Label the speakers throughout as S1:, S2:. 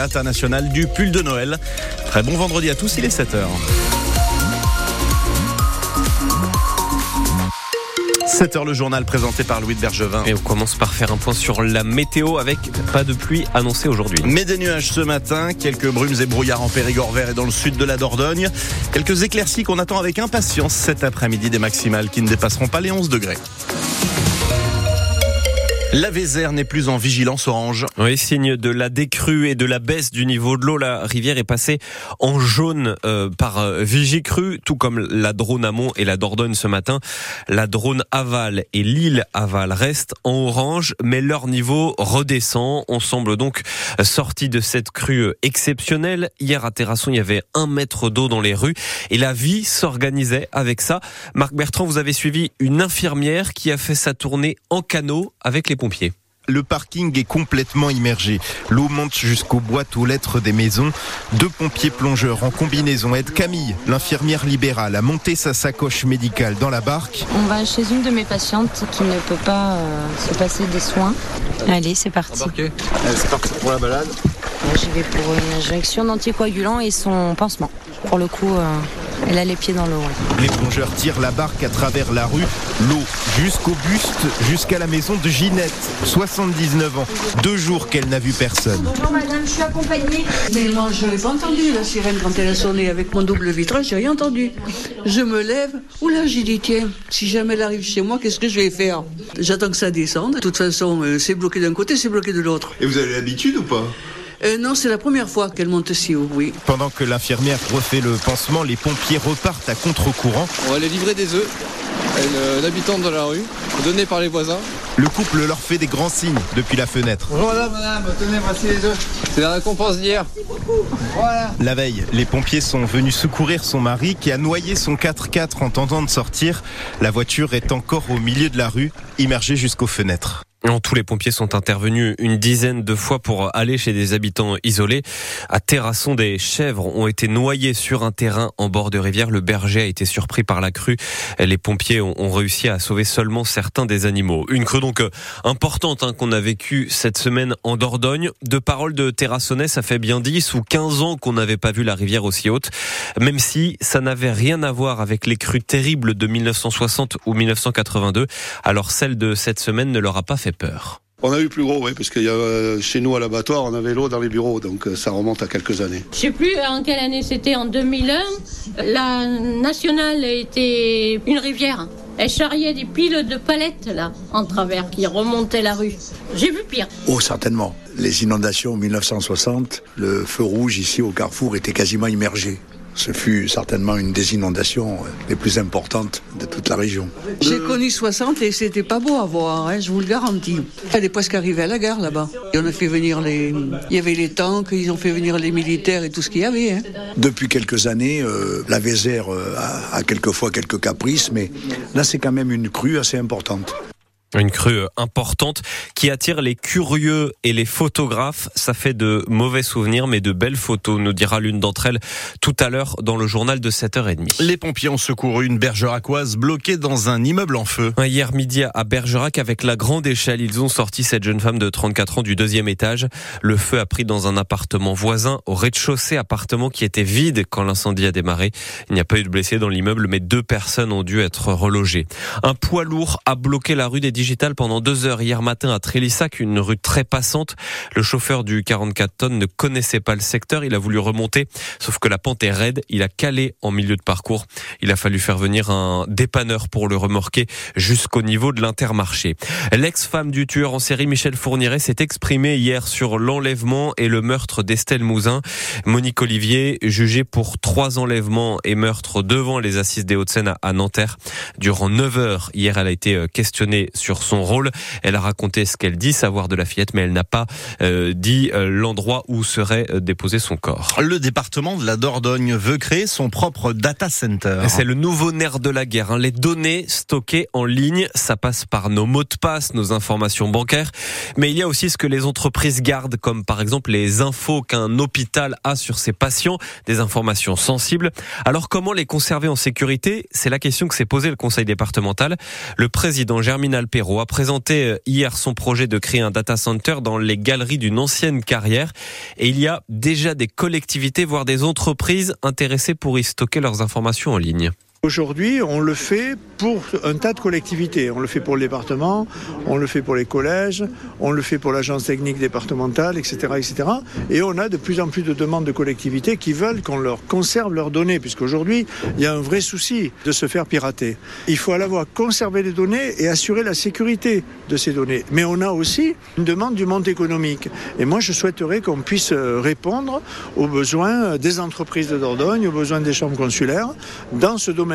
S1: international du pull de Noël. Très bon vendredi à tous, il est 7h. 7h le journal présenté par Louis de Bergevin.
S2: Et on commence par faire un point sur la météo avec pas de pluie annoncée aujourd'hui.
S1: Mais des nuages ce matin, quelques brumes et brouillards en Périgord vert et dans le sud de la Dordogne. Quelques éclaircies qu'on attend avec impatience cet après-midi des maximales qui ne dépasseront pas les 11 degrés. La Vézère n'est plus en vigilance orange.
S2: Oui, signe de la décrue et de la baisse du niveau de l'eau. La rivière est passée en jaune euh, par euh, Vigicru, tout comme la Drône amont et la Dordogne ce matin. La Drône aval et l'île aval restent en orange, mais leur niveau redescend. On semble donc sorti de cette crue exceptionnelle. Hier à Terrasson, il y avait un mètre d'eau dans les rues et la vie s'organisait avec ça. Marc Bertrand, vous avez suivi une infirmière qui a fait sa tournée en canot avec les pompiers.
S3: Le parking est complètement immergé. L'eau monte jusqu'aux boîtes aux lettres des maisons. Deux pompiers plongeurs en combinaison aident Camille, l'infirmière libérale, à monter sa sacoche médicale dans la barque.
S4: On va chez une de mes patientes qui ne peut pas euh, se passer des soins. Allez, c'est parti.
S5: C'est parti pour la balade.
S4: J'y vais pour une injection d'anticoagulant et son pansement. Pour le coup, euh, elle a les pieds dans l'eau.
S3: Les plongeurs tirent la barque à travers la rue, l'eau jusqu'au buste, jusqu'à la maison de Ginette, 79 ans. Deux jours qu'elle n'a vu personne.
S6: Bonjour madame, je suis accompagnée. Mais moi je n'ai pas entendu la sirène quand elle a sonné avec mon double vitrage, j'ai rien entendu. Je me lève, oula j'ai dit tiens, si jamais elle arrive chez moi, qu'est-ce que je vais faire? J'attends que ça descende. De toute façon, euh, c'est bloqué d'un côté, c'est bloqué de l'autre.
S5: Et vous avez l'habitude ou pas?
S6: Euh, non, c'est la première fois qu'elle monte si haut, oui.
S3: Pendant que l'infirmière refait le pansement, les pompiers repartent à contre-courant.
S7: On va aller livrer des œufs à une, euh, de la rue, donnés par les voisins.
S3: Le couple leur fait des grands signes depuis la fenêtre.
S7: Bonjour madame, madame, tenez, voici les œufs. C'est la récompense d'hier. Voilà.
S3: La veille, les pompiers sont venus secourir son mari qui a noyé son 4x4 en tentant de sortir. La voiture est encore au milieu de la rue, immergée jusqu'aux fenêtres.
S2: Non, tous les pompiers sont intervenus une dizaine de fois pour aller chez des habitants isolés. À Terrasson, des chèvres ont été noyées sur un terrain en bord de rivière. Le berger a été surpris par la crue. Les pompiers ont, réussi à sauver seulement certains des animaux. Une crue donc euh, importante hein, qu'on a vécue cette semaine en Dordogne. De paroles de Terrassonnais, ça fait bien 10 ou 15 ans qu'on n'avait pas vu la rivière aussi haute. Même si ça n'avait rien à voir avec les crues terribles de 1960 ou 1982. Alors celle de cette semaine ne leur a pas fait peur.
S5: On a eu plus gros, oui, parce que y a, euh, chez nous à l'abattoir, on avait l'eau dans les bureaux, donc euh, ça remonte à quelques années.
S8: Je sais plus en quelle année c'était, en 2001. La nationale était une rivière. Elle charriait des piles de palettes, là, en travers, qui remontaient la rue. J'ai vu pire.
S9: Oh, certainement. Les inondations 1960, le feu rouge ici au carrefour était quasiment immergé. Ce fut certainement une des inondations les plus importantes de toute la région.
S6: J'ai connu 60 et c'était pas beau à voir, hein, je vous le garantis. Elle est presque arrivée à la gare là-bas. On a fait venir les. Il y avait les tanks, ils ont fait venir les militaires et tout ce qu'il y avait. Hein.
S9: Depuis quelques années, euh, la Vézère euh, a, a quelquefois quelques caprices, mais là c'est quand même une crue assez importante.
S2: Une crue importante qui attire les curieux et les photographes. Ça fait de mauvais souvenirs, mais de belles photos, nous dira l'une d'entre elles tout à l'heure dans le journal de 7h30.
S1: Les pompiers ont secouru une bergeracoise bloquée dans un immeuble en feu.
S2: Hier midi à Bergerac, avec la grande échelle, ils ont sorti cette jeune femme de 34 ans du deuxième étage. Le feu a pris dans un appartement voisin, au rez-de-chaussée, appartement qui était vide quand l'incendie a démarré. Il n'y a pas eu de blessés dans l'immeuble, mais deux personnes ont dû être relogées. Un poids lourd a bloqué la rue des Digital pendant deux heures hier matin à Trélissac, une rue très passante. Le chauffeur du 44 tonnes ne connaissait pas le secteur. Il a voulu remonter, sauf que la pente est raide. Il a calé en milieu de parcours. Il a fallu faire venir un dépanneur pour le remorquer jusqu'au niveau de l'intermarché. L'ex-femme du tueur en série Michel Fourniret s'est exprimée hier sur l'enlèvement et le meurtre d'Estelle Mouzin. Monique Olivier, jugée pour trois enlèvements et meurtres devant les assises des Hauts-de-Seine à Nanterre. Durant neuf heures, hier, elle a été questionnée sur son rôle. Elle a raconté ce qu'elle dit savoir de la fillette, mais elle n'a pas euh, dit euh, l'endroit où serait euh, déposé son corps.
S1: Le département de la Dordogne veut créer son propre data center.
S2: C'est le nouveau nerf de la guerre. Hein. Les données stockées en ligne, ça passe par nos mots de passe, nos informations bancaires, mais il y a aussi ce que les entreprises gardent, comme par exemple les infos qu'un hôpital a sur ses patients, des informations sensibles. Alors comment les conserver en sécurité? C'est la question que s'est posée le conseil départemental. Le président Germinal A présenté euh, hier son projet de créer un data center dans les galeries d'une ancienne carrière. Et il y a déjà des collectivités, voire des entreprises intéressées pour y stocker leurs informations en ligne.
S10: Aujourd'hui, on le fait pour un tas de collectivités. On le fait pour le département, on le fait pour les collèges, on le fait pour l'agence technique départementale, etc., etc. Et on a de plus en plus de demandes de collectivités qui veulent qu'on leur conserve leurs données, puisqu'aujourd'hui, il y a un vrai souci de se faire pirater. Il faut à la fois conserver les données et assurer la sécurité de ces données. Mais on a aussi une demande du monde économique. Et moi, je souhaiterais qu'on puisse répondre aux besoins des entreprises de Dordogne, aux besoins des chambres consulaires dans ce domaine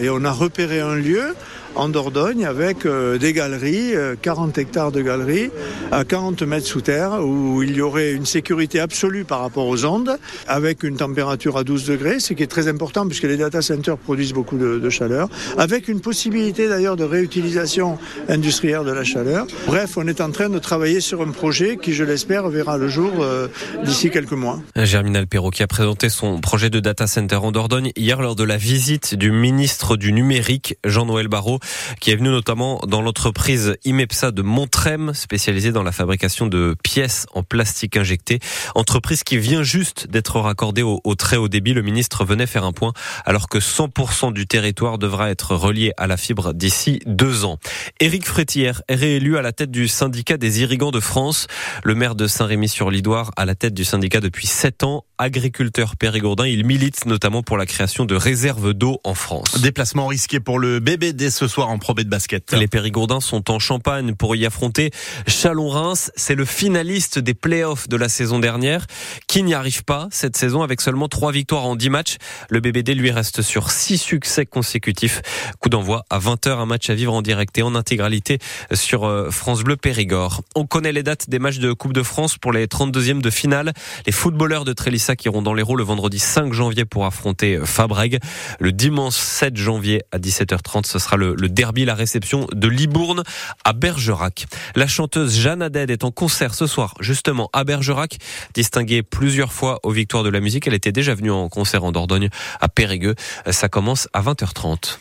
S10: et on a repéré un lieu en Dordogne avec euh, des galeries, 40 euh, hectares de galeries à 40 mètres sous terre où il y aurait une sécurité absolue par rapport aux ondes avec une température à 12 degrés, ce qui est très important puisque les data centers produisent beaucoup de, chaleur, avec une possibilité d'ailleurs de réutilisation industrielle de la chaleur. Bref, on est en train de travailler sur un projet qui, je l'espère, verra le jour euh, d'ici quelques mois.
S2: Germinal Perrault qui a présenté son projet de data center en Dordogne hier lors de la visite du ministre du numérique Jean-Noël Barrot qui est venu notamment dans l'entreprise IMEPSA de Montrem, spécialisée dans la fabrication de pièces en plastique injecté. Entreprise qui vient juste d'être raccordée au, très haut débit. Le ministre venait faire un point alors que 100% du territoire devra être relié à la fibre d'ici deux ans. Éric Frétière est réélu à la tête du syndicat des irrigants de France. Le maire de Saint-Rémy-sur-Lidoire à la tête du syndicat depuis sept ans. Agriculteur périgourdin, il milite notamment pour la création de réserves d'eau en France.
S1: Déplacement risqué pour le bébé dès ce soir en Pro de basket.
S2: Les Périgourdins sont en Champagne pour y affronter Chalon-Reims. C'est le finaliste des playoffs de la saison dernière qui n'y arrive pas cette saison avec seulement trois victoires en 10 matchs. Le BBD lui reste sur six succès consécutifs. Coup d'envoi à 20h, un match à vivre en direct et en intégralité sur euh, France Bleu Périgord. On connaît les dates des matchs de Coupe de France pour les 32e de finale. Les footballeurs de Trélissa qui iront dans les rôles le vendredi 5 janvier pour affronter euh, Fabreg. Le dimanche 7 janvier à 17h30, ce sera le, le derby la réception de Libourne à Bergerac. La chanteuse Jeanne Aded est en concert ce soir, justement à Bergerac, distinguée plusieurs fois aux Victoires de la musique. Elle était déjà venue en concert en Dordogne à Périgueux. Ça commence à 20h30.